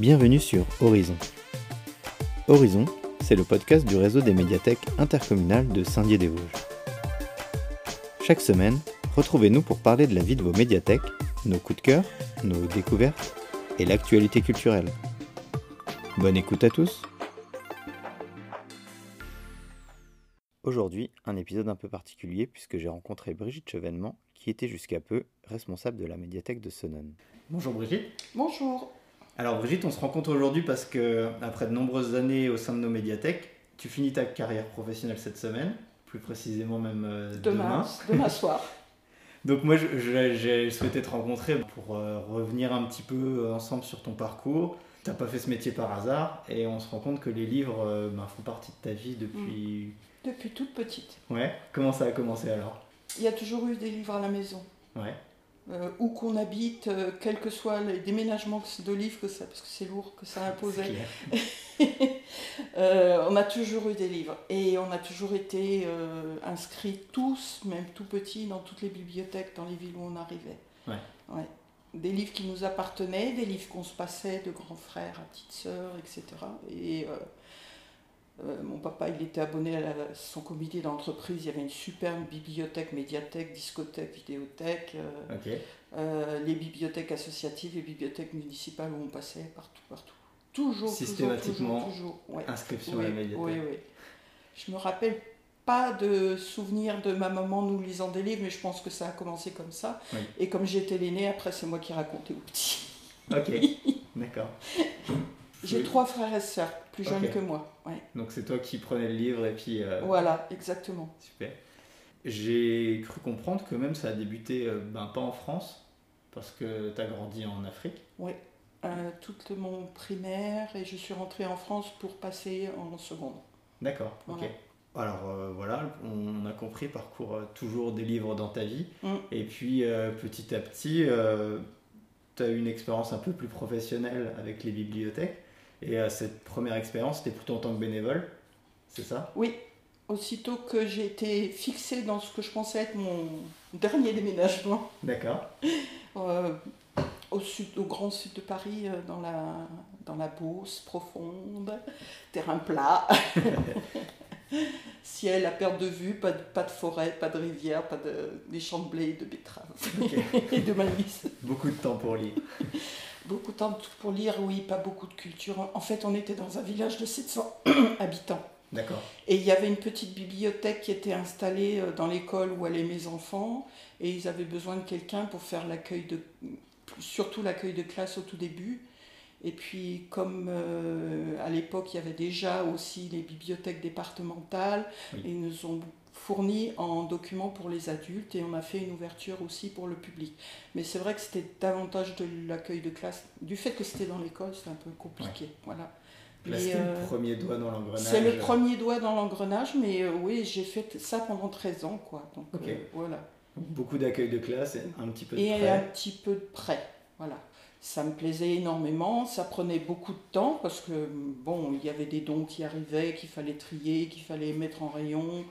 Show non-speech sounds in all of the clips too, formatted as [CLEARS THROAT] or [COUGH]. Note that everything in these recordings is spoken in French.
Bienvenue sur Horizon. Horizon, c'est le podcast du réseau des médiathèques intercommunales de Saint-Dié-des-Vosges. Chaque semaine, retrouvez-nous pour parler de la vie de vos médiathèques, nos coups de cœur, nos découvertes et l'actualité culturelle. Bonne écoute à tous Aujourd'hui, un épisode un peu particulier puisque j'ai rencontré Brigitte Chevènement, qui était jusqu'à peu responsable de la médiathèque de Sonone. Bonjour Brigitte. Bonjour. Alors Brigitte, on se rencontre aujourd'hui parce que après de nombreuses années au sein de nos médiathèques, tu finis ta carrière professionnelle cette semaine, plus précisément même euh, demain. Demain, [LAUGHS] soir. Donc moi, j'ai souhaité te rencontrer pour euh, revenir un petit peu ensemble sur ton parcours. Tu n'as pas fait ce métier par hasard et on se rend compte que les livres euh, ben, font partie de ta vie depuis... Mm. Depuis toute petite. Ouais. Comment ça a commencé alors? Il y a toujours eu des livres à la maison. Ouais. Euh, où qu'on habite, euh, quels que soient les déménagements de livres, que ça, parce que c'est lourd, que ça imposait. [LAUGHS] euh, on a toujours eu des livres. Et on a toujours été euh, inscrits tous, même tout petits, dans toutes les bibliothèques, dans les villes où on arrivait. Ouais. Ouais. Des livres qui nous appartenaient, des livres qu'on se passait de grands frères à petites sœurs, etc. Et euh, mon papa, il était abonné à, la, son comité d'entreprise. Il y avait une superbe bibliothèque, médiathèque, discothèque, vidéothèque. Euh, euh, les bibliothèques associatives, les bibliothèques municipales où on passait partout, partout. Toujours, Systématiquement, toujours, toujours. Ouais. inscription oui, à la médiathèque. Oui, oui. Je me rappelle pas de souvenirs de ma maman nous lisant des livres, mais je pense que ça a commencé comme ça. Oui. Et comme j'étais l'aînée, après c'est moi qui racontais aux petits. Ok, [LAUGHS] d'accord. J'ai Oui. trois frères et sœurs, plus jeunes que moi. Ouais. Donc c'est toi qui prenais le livre et puis... euh, Voilà, exactement. Super. J'ai cru comprendre que même ça a débuté, euh, ben, pas en France, parce que tu as grandi en Afrique. Euh, toute mon primaire et je suis rentrée en France pour passer en seconde. D'accord, ok. Alors euh, voilà, on a compris, parcours toujours des livres dans ta vie. Mm. Et puis petit à petit, tu as eu une expérience un peu plus professionnelle avec les bibliothèques. Et euh, cette première expérience, c'était plutôt en tant que bénévole, c'est ça? Oui, aussitôt que j'ai été fixée dans ce que je pensais être mon dernier déménagement D'accord. [LAUGHS] euh, au, sud, au grand sud de Paris, euh, dans, la, dans la Beauce profonde, terrain plat, [LAUGHS] ciel à perte de vue, pas de, pas de forêt, pas de rivière, pas de, des champs de blé, de betteraves [LAUGHS] et de maïs. Beaucoup de temps pour lire. Beaucoup de temps pour lire, oui, pas beaucoup de culture. En fait, on était dans un village de 700 [CLEARS THROAT] habitants. D'accord. Et il y avait une petite bibliothèque qui était installée euh, dans l'école où allaient mes enfants. Et ils avaient besoin de quelqu'un pour faire l'accueil de. surtout l'accueil de classe au tout début. Et puis, comme euh, à l'époque, il y avait déjà aussi les bibliothèques départementales, Oui. ils nous ont fourni en documents pour les adultes et on a fait une ouverture aussi pour le public. Mais c'est vrai que c'était davantage de l'accueil de classe. Du fait que c'était dans l'école, c'est un peu compliqué. Voilà. Là, Mais, c'était euh, le premier doigt dans l'engrenage. c'est le premier doigt dans l'engrenage, mais euh, oui, j'ai fait ça pendant 13 ans, quoi. Donc euh, voilà. Beaucoup d'accueil de classe et un petit peu de Et prêt. un petit peu de prêt, voilà. Ça me plaisait énormément, ça prenait beaucoup de temps parce que bon, il y avait des dons qui arrivaient, qu'il fallait trier, qu'il fallait mettre en rayon.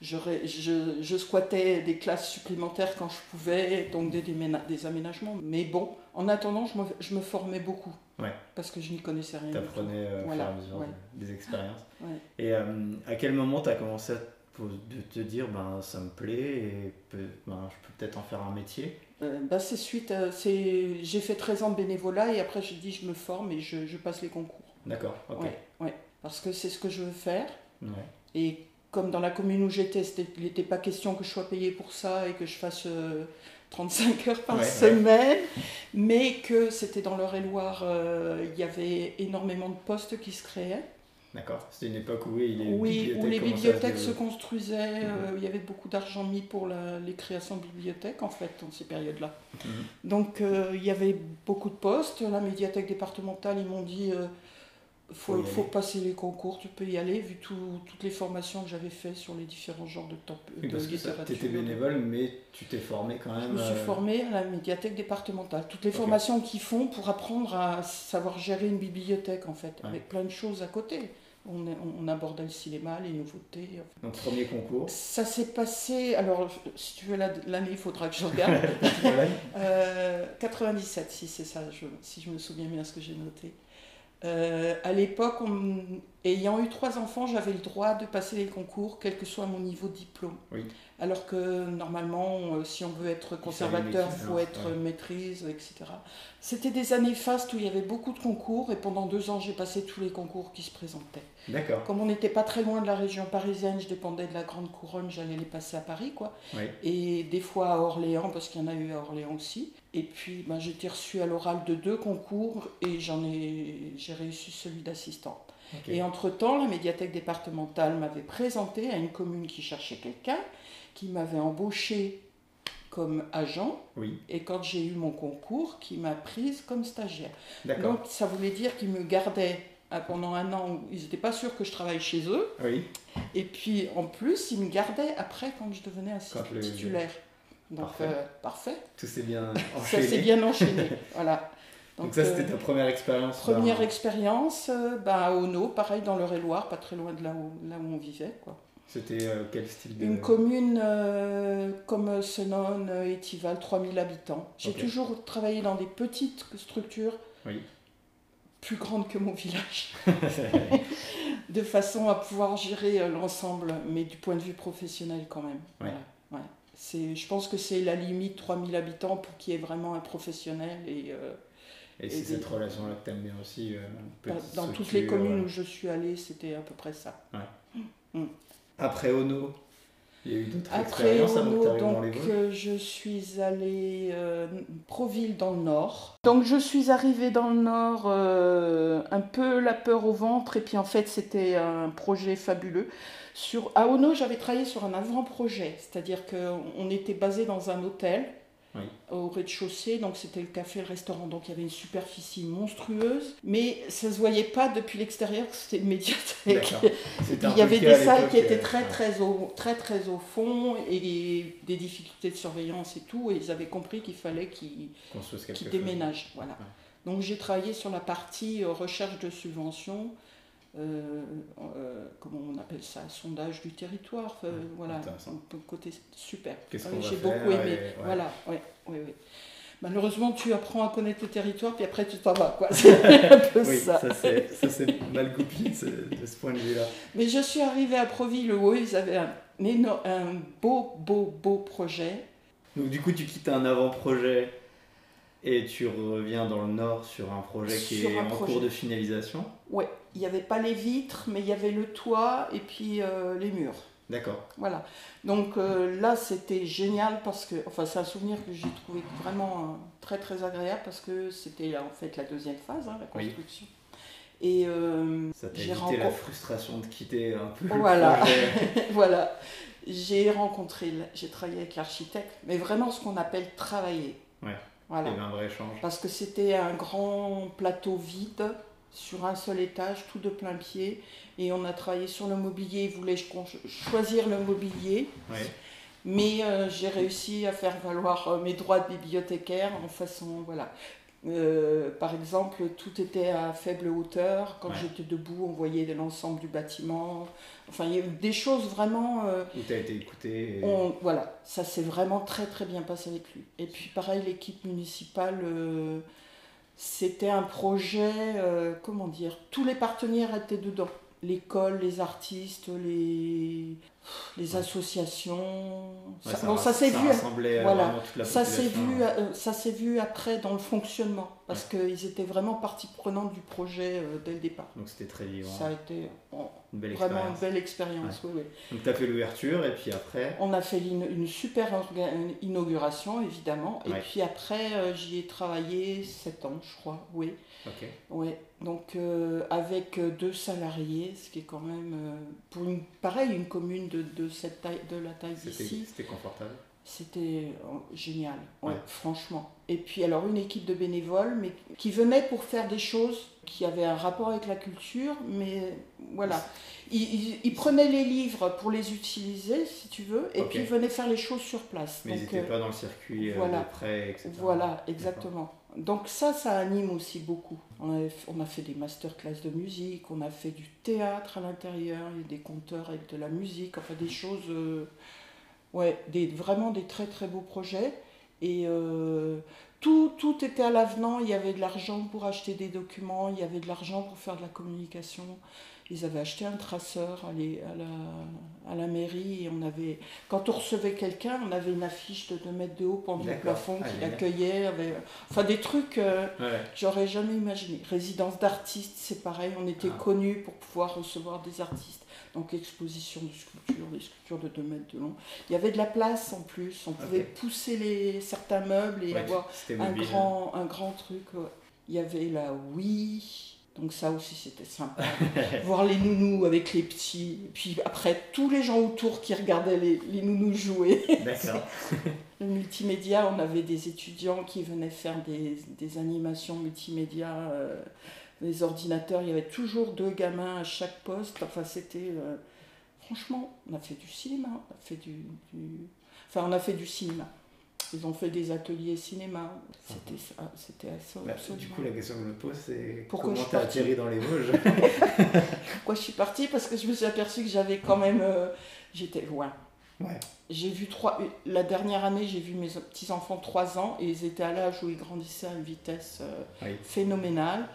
Je, je, je squattais des classes supplémentaires quand je pouvais, donc des, des aménagements. Mais bon, en attendant, je me, je me formais beaucoup. Ouais. Parce que je n'y connaissais rien. du tout. T'apprenais euh, au Voilà, fur et à mesure ouais. des, expériences. [LAUGHS] Ouais. Et euh, à quel moment tu as commencé à te, de te dire ben, ça me plaît et peut- ben, je peux peut-être en faire un métier? Euh, bah, c'est suite, c'est, j'ai fait 13 ans de bénévolat et après j'ai dit je me forme et je, passe les concours. D'accord, ok. Ouais, ouais. Parce que c'est ce que je veux faire. Et comme dans la commune où j'étais, il n'était pas question que je sois payée pour ça et que je fasse euh, 35 heures par Ouais, ouais. semaine, mais que c'était dans l'Eure-et-Loire, euh, il y avait énormément de postes qui se créaient. D'accord. C'était une époque où les Oui, où bibliothèques les se construisaient, euh, Mhm. il y avait beaucoup d'argent mis pour la- les créations de bibliothèques en fait, dans ces périodes-là. Mhm. Donc euh, il y avait beaucoup de postes. La médiathèque départementale, ils m'ont dit euh, Faut faut, passer les concours, tu peux y aller, vu tout- toutes les formations que j'avais faites sur les différents genres de, temp- Oui, parce littérature. tu étais bénévole, mais tu t'es formé quand même. Je me suis euh, formée à la médiathèque départementale. Toutes les formations qu'ils font pour apprendre à savoir gérer une bibliothèque, en fait, Ouais. avec plein de choses à côté. On, on abordait le cinéma, les nouveautés. Donc, premier concours. Ça s'est passé, alors si tu veux la- l'année, il faudra que je regarde. [LAUGHS] Voilà. Euh, 97, si c'est ça, je- si je me souviens bien ce que j'ai noté. Euh, à l'époque, ayant eu trois enfants, j'avais le droit de passer les concours, quel que soit mon niveau de diplôme. Oui. Alors que normalement, euh, si on veut être conservateur, il faut être maîtrise, etc. C'était des années fastes où il y avait beaucoup de concours et pendant deux ans, j'ai passé tous les concours qui se présentaient. D'accord. Comme on n'était pas très loin de la région parisienne, je dépendais de la Grande Couronne, j'allais les passer à Paris, quoi. Et des fois à Orléans, parce qu'il y en a eu à Orléans aussi. Et puis, ben, j'ai été reçue à l'oral de deux concours et j'en ai, j'ai réussi celui d'assistante. Et entre-temps, la médiathèque départementale m'avait présenté à une commune qui cherchait quelqu'un, qui m'avait embauché comme agent, oui. et quand j'ai eu mon concours, qui m'a prise comme stagiaire. Donc ça voulait dire qu'ils me gardaient euh, pendant un an, ils n'étaient pas sûrs que je travaille chez eux. Oui. Et puis en plus, ils me gardaient après quand je devenais assistant titulaire. Donc parfait. Euh, Tout s'est bien enchaîné. [LAUGHS] ça s'est bien enchaîné, voilà. [LAUGHS] Donc, ça, c'était ta première expérience Première expérience euh, bah, à Ono, pareil dans l'Eure-et-Loire, pas très loin de là où, là où on vivait. Quoi. C'était euh, quel style de... Une commune euh, comme Senon, Étival, 3000 habitants. J'ai toujours travaillé dans des petites structures, plus grandes que mon village, [LAUGHS] de façon à pouvoir gérer l'ensemble, mais du point de vue professionnel quand même. Voilà. Je pense que c'est la limite 3000 habitants pour qu'il y ait vraiment un professionnel et et, c'est cette relation-là que tu aimes bien aussi euh, Dans toutes les communes où je suis allée, c'était à peu près ça. Mm. Après Ono, il y a eu d'autres Après Ono, donc euh, je suis allée euh, Proville dans le nord. Donc je suis arrivée dans le nord un peu la peur au ventre et puis en fait c'était un projet fabuleux. Sur, à Ono, j'avais travaillé sur un avant-projet, c'est-à-dire qu'on était basé dans un hôtel au rez-de-chaussée, donc c'était le café, le restaurant, donc il y avait une superficie monstrueuse, mais ça se voyait pas depuis l'extérieur c'était une médiathèque. il y avait des salles qui étaient euh, très très au, très très au fond et des difficultés de surveillance et tout, et ils avaient compris qu'il fallait qu'ils déménagent. Voilà. Donc j'ai travaillé sur la partie euh, recherche de subventions, euh, euh, comment on appelle ça, sondage du territoire. Euh, voilà, côté super. J'ai beaucoup aimé. Voilà, ouais, ouais, Malheureusement, tu apprends à connaître le territoire, puis après tu t'en vas. [LAUGHS] C'est un peu ça. Ça c'est mal goupillé de ce point de vue-là. Mais je suis arrivée à Proville où ils avaient un, un beau, beau, beau projet. Donc du coup, tu quittes un avant-projet et tu reviens dans le nord sur un projet qui est en cours de finalisation? Ouais, il n'y avait pas les vitres, mais il y avait le toit et puis euh, les murs. D'accord. Voilà. Donc euh, là, c'était génial parce que, enfin, c'est un souvenir que j'ai trouvé vraiment euh, très très agréable parce que c'était en fait la deuxième phase, hein, la construction. Et ça t'a évité la frustration de quitter un peu voilà. le projet. [LAUGHS] voilà. J'ai rencontré, j'ai travaillé avec l'architecte, mais vraiment ce qu'on appelle travailler. Ouais. Voilà. Il y avait un vrai échange. Parce que c'était un grand plateau vide sur un seul étage, tout de plein pied. Et on a travaillé sur le mobilier. Il voulait choisir le mobilier. Mais euh, j'ai réussi à faire valoir euh, mes droits de bibliothécaire en façon. Voilà. Euh, par exemple, tout était à faible hauteur. Quand j'étais debout, on voyait l'ensemble du bâtiment. Enfin, il y a eu des choses vraiment. Où tu as été écouté. voilà, ça s'est vraiment très très bien passé avec lui. Et puis, pareil, l'équipe municipale c'était un projet, euh, comment dire, tous les partenaires étaient dedans. L'école, les artistes, les, les associations. ça, ça s'est vu. Voilà. ça s'est vu, euh, ça s'est vu après dans le fonctionnement parce qu'ils étaient vraiment partie prenante du projet euh, dès le départ. Donc c'était très vivant. Ça a été vraiment une belle expérience. Oui, Donc tu as fait l'ouverture et puis après On a fait une super inauguration évidemment. Et puis après euh, j'y ai travaillé 7 ans je crois. Oui. Ok. Ouais. Donc euh, avec deux salariés, ce qui est quand même pour une pareil une commune de, de cette taille, de la taille d'ici. C'était confortable. C'était génial, franchement. Et puis alors une équipe de bénévoles, mais qui venaient pour faire des choses qui avaient un rapport avec la culture, mais voilà. Ils, prenaient les livres pour les utiliser, si tu veux, et puis ils venaient faire les choses sur place. Mais ils n'étaient pas dans le circuit euh, voilà, de prêt, etc. Voilà, exactement. Donc ça, ça anime aussi beaucoup. On a, fait des masterclass de musique, on a fait du théâtre à l'intérieur, des conteurs avec de la musique, enfin des choses... Euh, Ouais, des, vraiment des très très beaux projets. Et euh, tout, tout était à l'avenant. Il y avait de l'argent pour acheter des documents, il y avait de l'argent pour faire de la communication. Ils avaient acheté un traceur à, les- à la, à la mairie et on avait, quand on recevait quelqu'un, on avait une affiche de 2 mètres de haut pendant le plafond Ah, qui l'accueillait. Enfin, des trucs euh, Ouais. que j'aurais jamais imaginé. Résidence d'artistes, c'est pareil. On était Ah. connus pour pouvoir recevoir des artistes. Donc, exposition de sculptures, des sculptures de 2 mètres de long. Il y avait de la place en plus. On pouvait pousser les, certains meubles et Ouais, avoir un mobile. grand, un grand truc. ouais. Il y avait la Wii, donc ça aussi c'était sympa. [LAUGHS] Voir les nounous avec les petits. Et puis après, tous les gens autour qui regardaient les, les nounous jouer. [LAUGHS] D'accord. Le multimédia, on avait des étudiants qui venaient faire des, des animations multimédia. euh, les ordinateurs, il y avait toujours deux gamins à chaque poste. Enfin, c'était. euh, franchement, on a fait du cinéma. On a fait du, du- Enfin, on a fait du cinéma. Ils ont fait des ateliers cinéma. C'était ça. C'était assez- Bah, du coup, la question que je me pose, c'est comment t'as atterri dans les Vosges? [LAUGHS] Pourquoi je suis partie? Parce que je me suis aperçue que j'avais quand même. euh, J'étais loin. Ouais. J'ai vu trois. La dernière année, j'ai vu mes petits-enfants 3 ans et ils étaient à l'âge où ils grandissaient à une vitesse euh, Oui. phénoménale.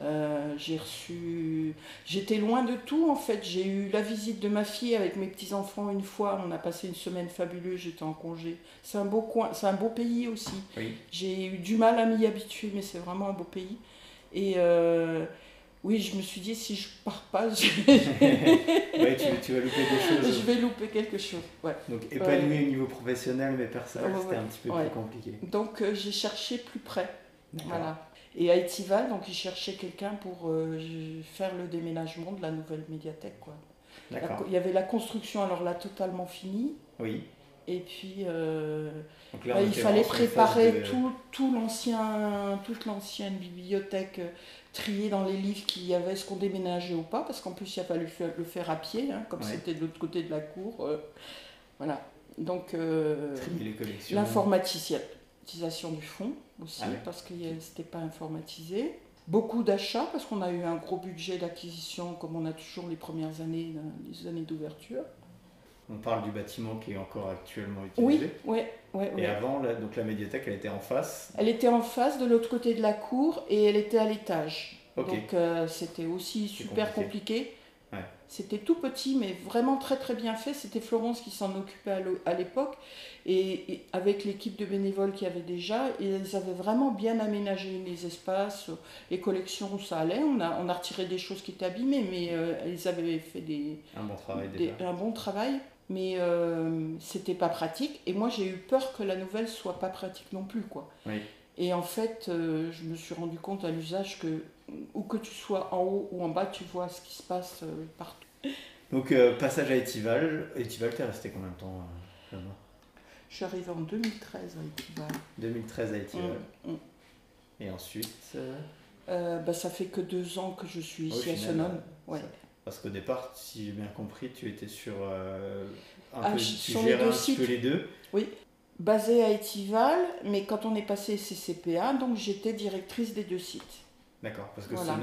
Euh, j'ai reçu. J'étais loin de tout en fait. J'ai eu la visite de ma fille avec mes petits-enfants une fois. On a passé une semaine fabuleuse. J'étais en congé. C'est un beau coin. C'est un beau pays aussi. Oui. J'ai eu du mal à m'y habituer, mais c'est vraiment un beau pays. Et euh, oui, je me suis dit, si je pars pas, je, [LAUGHS] ouais, tu, tu vas louper des choses. je vais louper quelque chose. Ouais. Donc épanoui au niveau professionnel, mais personnel, c'était un petit peu plus compliqué. Donc euh, j'ai cherché plus près. Voilà. Et à Etival, donc ils cherchaient quelqu'un pour euh, faire le déménagement de la nouvelle médiathèque. Quoi. La il y avait la construction, alors là, totalement finie. Oui. Et puis, euh, là, bah, il fallait préparer de- tout, tout l'ancien, toute l'ancienne bibliothèque, euh, trier dans les livres qu'il y avait, ce qu'on déménageait ou pas, parce qu'en plus, il a fallu le faire à pied, hein, comme Ouais. c'était de l'autre côté de la cour. voilà. Donc, euh, du fonds aussi, Ah parce que c'était pas informatisé. Beaucoup d'achats, parce qu'on a eu un gros budget d'acquisition, comme on a toujours les premières années, euh, les années d'ouverture. On parle du bâtiment qui est encore actuellement Oui, utilisé. ouais, ouais, Et ouais. avant, là, donc la médiathèque, elle était en face. Elle était en face de l'autre côté de la cour et elle était à l'étage. Ok. Donc euh, c'était aussi super compliqué. compliqué. Ouais. C'était tout petit, mais vraiment très très bien fait. C'était Florence qui s'en occupait à l'époque. Et, et avec l'équipe de bénévoles qu'il y avait déjà, ils avaient vraiment bien aménagé les espaces, les collections, ça allait. On a, on a retiré des choses qui étaient abîmées, mais euh, ils avaient fait des, Un bon travail des- déjà. un bon travail. Mais euh, c'était pas pratique. Et moi, j'ai eu peur que la nouvelle soit pas pratique non plus, quoi. Oui. Et en fait, euh, je me suis rendu compte à l'usage que, où que tu sois en haut ou en bas, tu vois ce qui se passe euh, partout. Donc, euh, passage à Etival. Etival, t'es resté combien de temps euh, là-bas? Je suis arrivée en 2013 à Etival. 2013 à Etival. Mm, mm. Et ensuite. euh, bah, ça fait que deux ans que je suis au ici à Ouais. ça- Parce qu'au départ, si j'ai bien compris, tu étais sur. euh, un Ah, peu, tu sur les deux un peu les deux. Basée à Etival, mais quand on est passé CCPA, donc j'étais directrice des deux sites. D'accord. Parce que Voilà.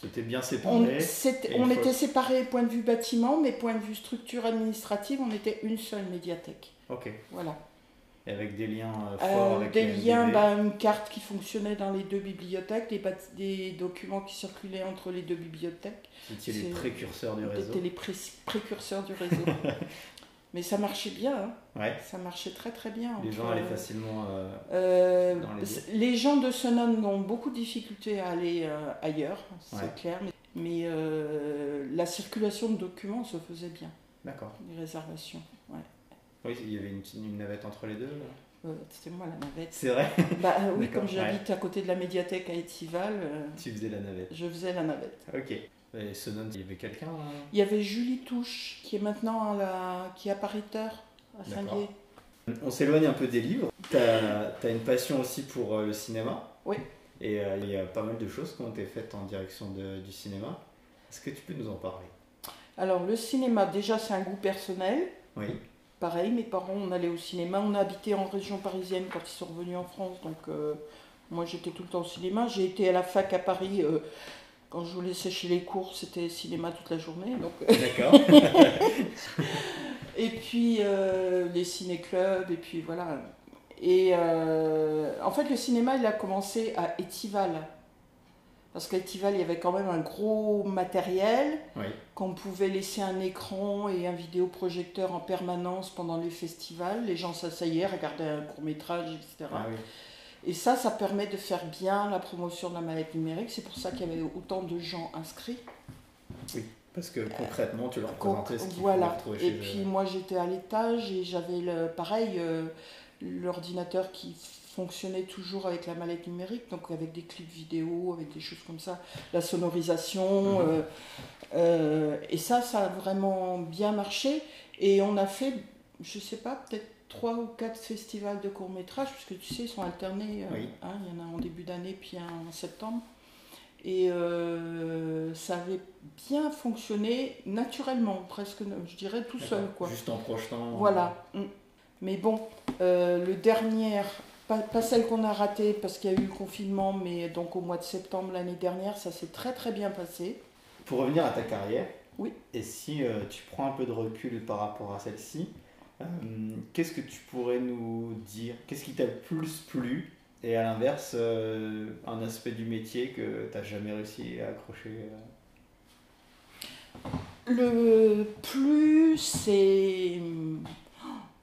C'était bien séparé. on était séparés point de vue bâtiment, mais point de vue structure administrative, on était une seule médiathèque. Ok. Voilà. Et avec des liens euh, Euh, forts avec des liens, bah, une carte qui fonctionnait dans les deux bibliothèques, des, documents qui circulaient entre les deux bibliothèques. C'était les précurseurs du réseau. C'était les pré- précurseurs du réseau. [LAUGHS] Mais ça marchait bien, hein. Ouais. ça marchait très très bien. Les gens allaient euh, facilement. euh, euh, dans les les gens de Sonone ont beaucoup de difficultés à aller euh, ailleurs, c'est Ouais. clair, mais, mais, la circulation de documents se faisait bien, D'accord. les réservations. Ouais. Oui, il y avait une, une navette entre les deux. C'était moi la navette. C'est vrai [LAUGHS] Bah oui, comme j'habite à côté de la médiathèque à Etival, euh, Tu faisais la navette. je faisais la navette. Ok. Et Sonon, il y avait quelqu'un hein Il y avait Julie Touche, qui est maintenant à la... qui est appariteur à. Saint-Dié. On s'éloigne un peu des livres. Tu as, une passion aussi pour euh, le cinéma. Oui. Et euh, il y a pas mal de choses qui ont été faites en direction de- du cinéma. Est-ce que tu peux nous en parler? Alors le cinéma, déjà c'est un goût personnel. Oui. Pareil, mes parents, on allait au cinéma. On a habité en région parisienne quand ils sont revenus en France. Donc, euh, moi, j'étais tout le temps au cinéma. J'ai été à la fac à Paris. euh, quand je voulais sécher les cours, c'était cinéma toute la journée. Donc, D'accord. [LAUGHS] et puis, euh, les ciné-clubs. Et puis, voilà. Et euh, en fait, le cinéma, il a commencé à Étival. Parce qu'à Étival, il y avait quand même un gros matériel, Oui. qu'on pouvait laisser un écran et un vidéoprojecteur en permanence pendant les festivals. Les gens s'asseyaient, regardaient un court métrage, etc. Ah oui. Et ça, ça permet de faire bien la promotion de la mallette numérique. C'est pour ça qu'il y avait autant de gens inscrits. Parce que concrètement, tu leur présentais ce qu'ils voilà. Et puis eux. moi j'étais à l'étage et j'avais le pareil euh, l'ordinateur qui fonctionnait toujours avec la mallette numérique, donc avec des clips vidéo, avec des choses comme ça, la sonorisation. Mhm. euh, euh, et ça, ça a vraiment bien marché. Et on a fait, je sais pas, peut-être trois ou quatre festivals de court métrage, puisque tu sais, ils sont alternés. euh, Oui. hein, il y en a en début d'année, puis un en septembre. Et euh, ça avait bien fonctionné naturellement, presque, je dirais tout seul. Quoi. Juste en projetant. Voilà. Mm. Mais bon, euh, le dernier, pas, pas celle qu'on a ratée parce qu'il y a eu le confinement, mais donc au mois de septembre l'année dernière, ça s'est très très bien passé. Pour revenir à ta carrière, Oui. et si euh, tu prends un peu de recul par rapport à celle-ci, euh, qu'est-ce que tu pourrais nous dire? Qu'est-ce qui t'a le plus plu? Et à l'inverse, euh, un aspect du métier que tu n'as jamais réussi à accrocher euh? Le plus, c'est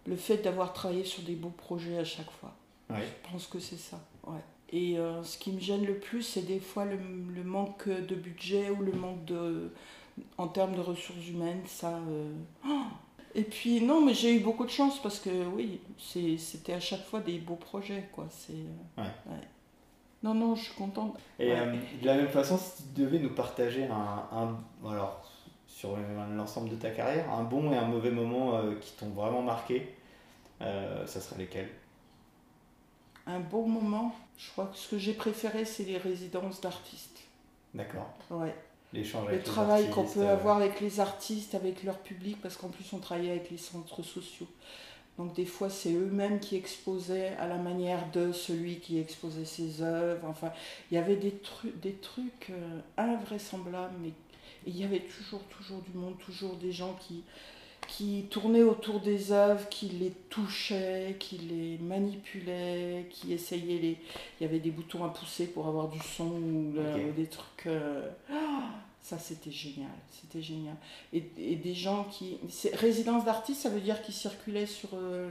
le fait d'avoir travaillé sur des beaux projets à chaque fois. Ouais. Je pense que c'est ça. Ouais. Et euh, ce qui me gêne le plus, c'est des fois le, le manque de budget ou le manque de. en termes de ressources humaines. Ça. euh, oh Et puis, non, mais j'ai eu beaucoup de chance parce que, oui, c'était à chaque fois des beaux projets, quoi. C'est. euh, Ouais. Non, non, je suis contente. Et Ouais. euh, de la même façon, si tu devais nous partager un, un- alors sur l'ensemble de ta carrière, un bon et un mauvais moment euh, qui t'ont vraiment marqué, euh, ça serait lesquels? Un bon moment, je crois que ce que j'ai préféré, c'est les résidences d'artistes. D'accord. Ouais. L'échange Le les travail qu'on peut euh, avoir avec les artistes, avec leur public, parce qu'en plus on travaillait avec les centres sociaux. Donc des fois c'est eux-mêmes qui exposaient à la manière de celui qui exposait ses œuvres. Enfin, il y avait des, trucs des trucs euh, invraisemblables, mais il y avait toujours, toujours du monde, toujours des gens qui, qui tournaient autour des œuvres, qui les touchaient, qui les manipulaient, qui essayaient les... Il y avait des boutons à pousser pour avoir du son ou Ok. des trucs... euh, ça, c'était génial. C'était génial. Et, et des gens qui... Résidence d'artistes, ça veut dire qu'ils circulaient sur euh,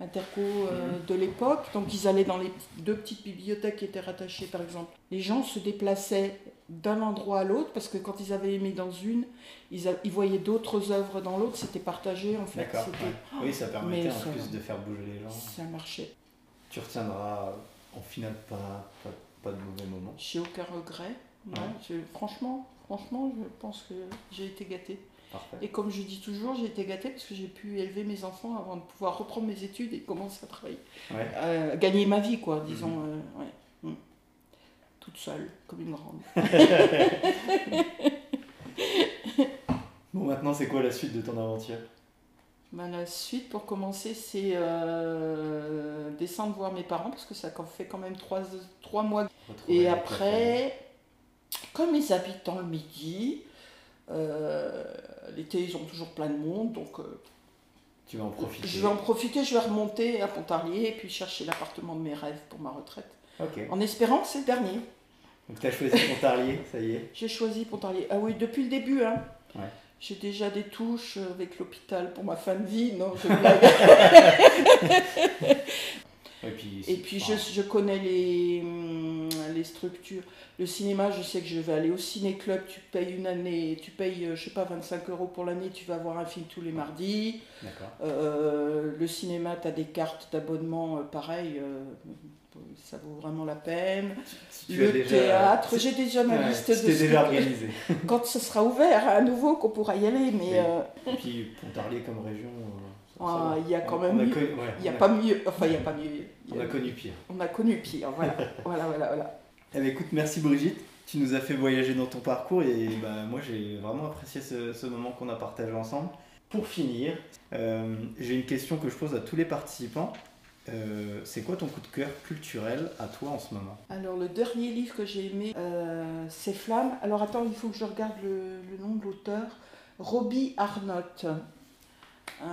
Interco euh, Mhm. de l'époque. Donc, ils allaient dans les deux petites bibliothèques qui étaient rattachées, par exemple. Les gens se déplaçaient d'un endroit à l'autre parce que quand ils avaient aimé dans une, ils, a- ils voyaient d'autres œuvres dans l'autre. C'était partagé, en fait. D'accord. Ouais. Oui, ça permettait Mais en ça- plus de faire bouger les gens. Ça marchait. Tu retiendras en final pas, pas, pas de mauvais moments. J'ai aucun regret. Non, Ouais. je- franchement, franchement, je pense que j'ai été gâtée. Parfait. Et comme je dis toujours, j'ai été gâtée parce que j'ai pu élever mes enfants avant de pouvoir reprendre mes études et commencer à travailler. Ouais. Euh, gagner ma vie, quoi, disons. Mhm. euh, ouais. Mm. Toute seule, comme une grande. [LAUGHS] [LAUGHS] Bon, maintenant, c'est quoi la suite de ton aventure? Ben, la suite, pour commencer, c'est euh, descendre voir mes parents parce que ça fait quand même trois, trois mois. Retrouver Et après, comme ils habitent dans le midi, euh, l'été, ils ont toujours plein de monde, donc euh, Tu vas en profiter. je vais en profiter, je vais remonter à Pontarlier et puis chercher l'appartement de mes rêves pour ma retraite. Ok. En espérant que c'est le dernier. Donc, tu as choisi Pontarlier, ça y est. [LAUGHS] J'ai choisi Pontarlier. Ah oui, depuis le début, hein. Ouais. J'ai déjà des touches avec l'hôpital pour ma fin de vie. Non, je [LAUGHS] blague. [LAUGHS] Et puis, Et puis je, je connais les, hum, les structures. Le cinéma, je sais que je vais aller au ciné-club, tu payes une année, tu payes, euh, je sais pas, 25 euros pour l'année, tu vas voir un film tous les mardis. D'accord. Euh, le cinéma, tu as des cartes d'abonnement, euh, pareil, euh, ça vaut vraiment la peine. Tu le déjà- théâtre, j'ai déjà ma Ouais, liste de déjà organisé. [LAUGHS] Quand ce sera ouvert à nouveau, qu'on pourra y aller, mais Oui. euh, Et puis Pontarlier comme région. Ah, il y a quand même on a mieux. connu- ouais, il n'y a pas mieux. Enfin, il n'y a pas mieux. Y On a- connu pire. on a connu pire, voilà. [LAUGHS] voilà, voilà, voilà. Eh ben, écoute, merci Brigitte. Tu nous as fait voyager dans ton parcours et bah, moi j'ai vraiment apprécié ce, ce moment qu'on a partagé ensemble. Pour finir, euh, j'ai une question que je pose à tous les participants. Euh, c'est quoi ton coup de cœur culturel à toi en ce moment? Alors, le dernier livre que j'ai aimé, euh, c'est Flamme. Alors, attends, il faut que je regarde le, le nom de l'auteur. Robbie Arnott. Donc,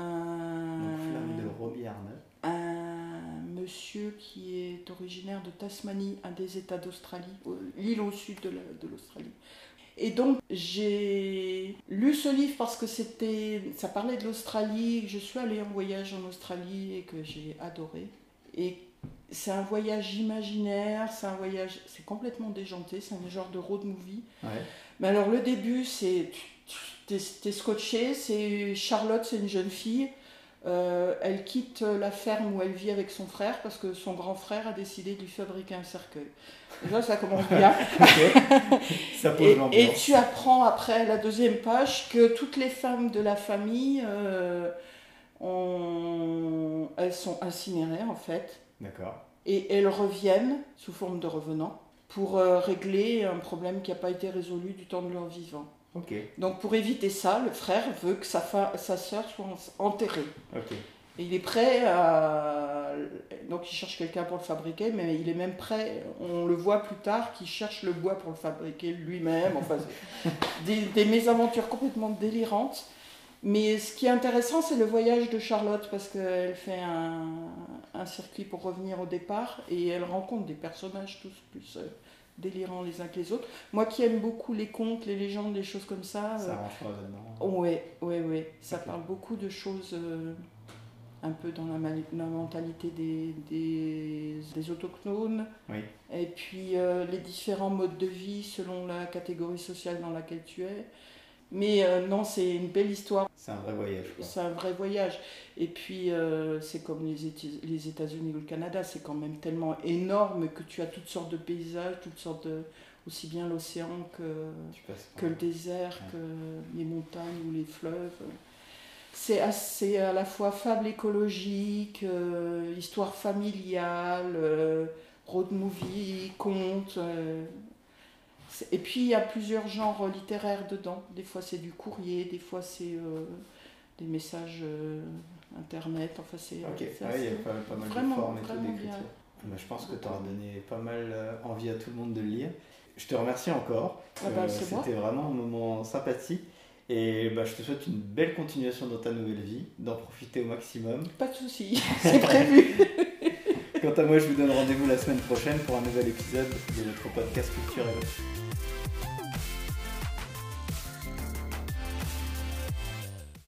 Un, de monsieur qui est originaire de Tasmanie, un des États d'Australie, l'île au sud de l'Australie. Et donc j'ai lu ce livre parce que c'était, ça parlait de l'Australie. Je suis allée en voyage en Australie et que j'ai adoré. Et c'est un voyage imaginaire, c'est un voyage, c'est complètement déjanté, c'est un genre de road movie. Mais alors le début, c'est, tu es, scotché, c'est Charlotte, c'est une jeune fille. Euh, elle quitte la ferme où elle vit avec son frère parce que son grand frère a décidé de lui fabriquer un cercueil. Déjà, ça commence bien. [LAUGHS] ça pose et, et, tu apprends après la deuxième page que toutes les femmes de la famille, euh, elles sont incinérées en fait. D'accord. Et elles reviennent sous forme de revenants pour euh, régler un problème qui n'a pas été résolu du temps de leur vivant. Donc pour éviter ça, le frère veut que sa, sa soeur soit enterrée. Et il est prêt à... Donc il cherche quelqu'un pour le fabriquer, mais il est même prêt, on le voit plus tard, qu'il cherche le bois pour le fabriquer lui-même. Enfin, [LAUGHS] des, des mésaventures complètement délirantes. Mais ce qui est intéressant, c'est le voyage de Charlotte, parce qu'elle fait un, un, circuit pour revenir au départ, et elle rencontre des personnages tous plus euh, délirants les uns que les autres. Moi qui aime beaucoup les contes, les légendes, les choses comme ça. Ça euh, rentre là-dedans. Oui, oui, oui. Ça parle beaucoup de choses euh, un peu dans la, mentalité des, des, autochtones. Oui. Et puis les différents modes de vie selon la catégorie sociale dans laquelle tu es. Mais euh, non, c'est une belle histoire. C'est un vrai voyage. C'est un vrai voyage. Et puis, euh, c'est comme les, États-Unis ou le Canada, c'est quand même tellement énorme que tu as toutes sortes de paysages, toutes sortes de. aussi bien l'océan que, que le désert, que les montagnes ou les fleuves. C'est assez à la fois fable écologique, euh, histoire familiale, road movie, conte. Et puis il y a plusieurs genres littéraires dedans. Des fois c'est du courrier, des fois c'est euh, des messages euh, internet. Enfin c'est. Ok, il y a pas, mal de formes et tout d'écriture. Bah, je pense que tu as donné pas mal euh, envie à tout le monde de le lire. Je te remercie encore. Ah bah, c'était vraiment un moment sympathique. Et bah, je te souhaite une belle continuation dans ta nouvelle vie, d'en profiter au maximum. Pas de soucis, [LAUGHS] c'est prévu. [LAUGHS] Quant à moi, je vous donne rendez-vous la semaine prochaine pour un nouvel épisode de notre podcast culturel.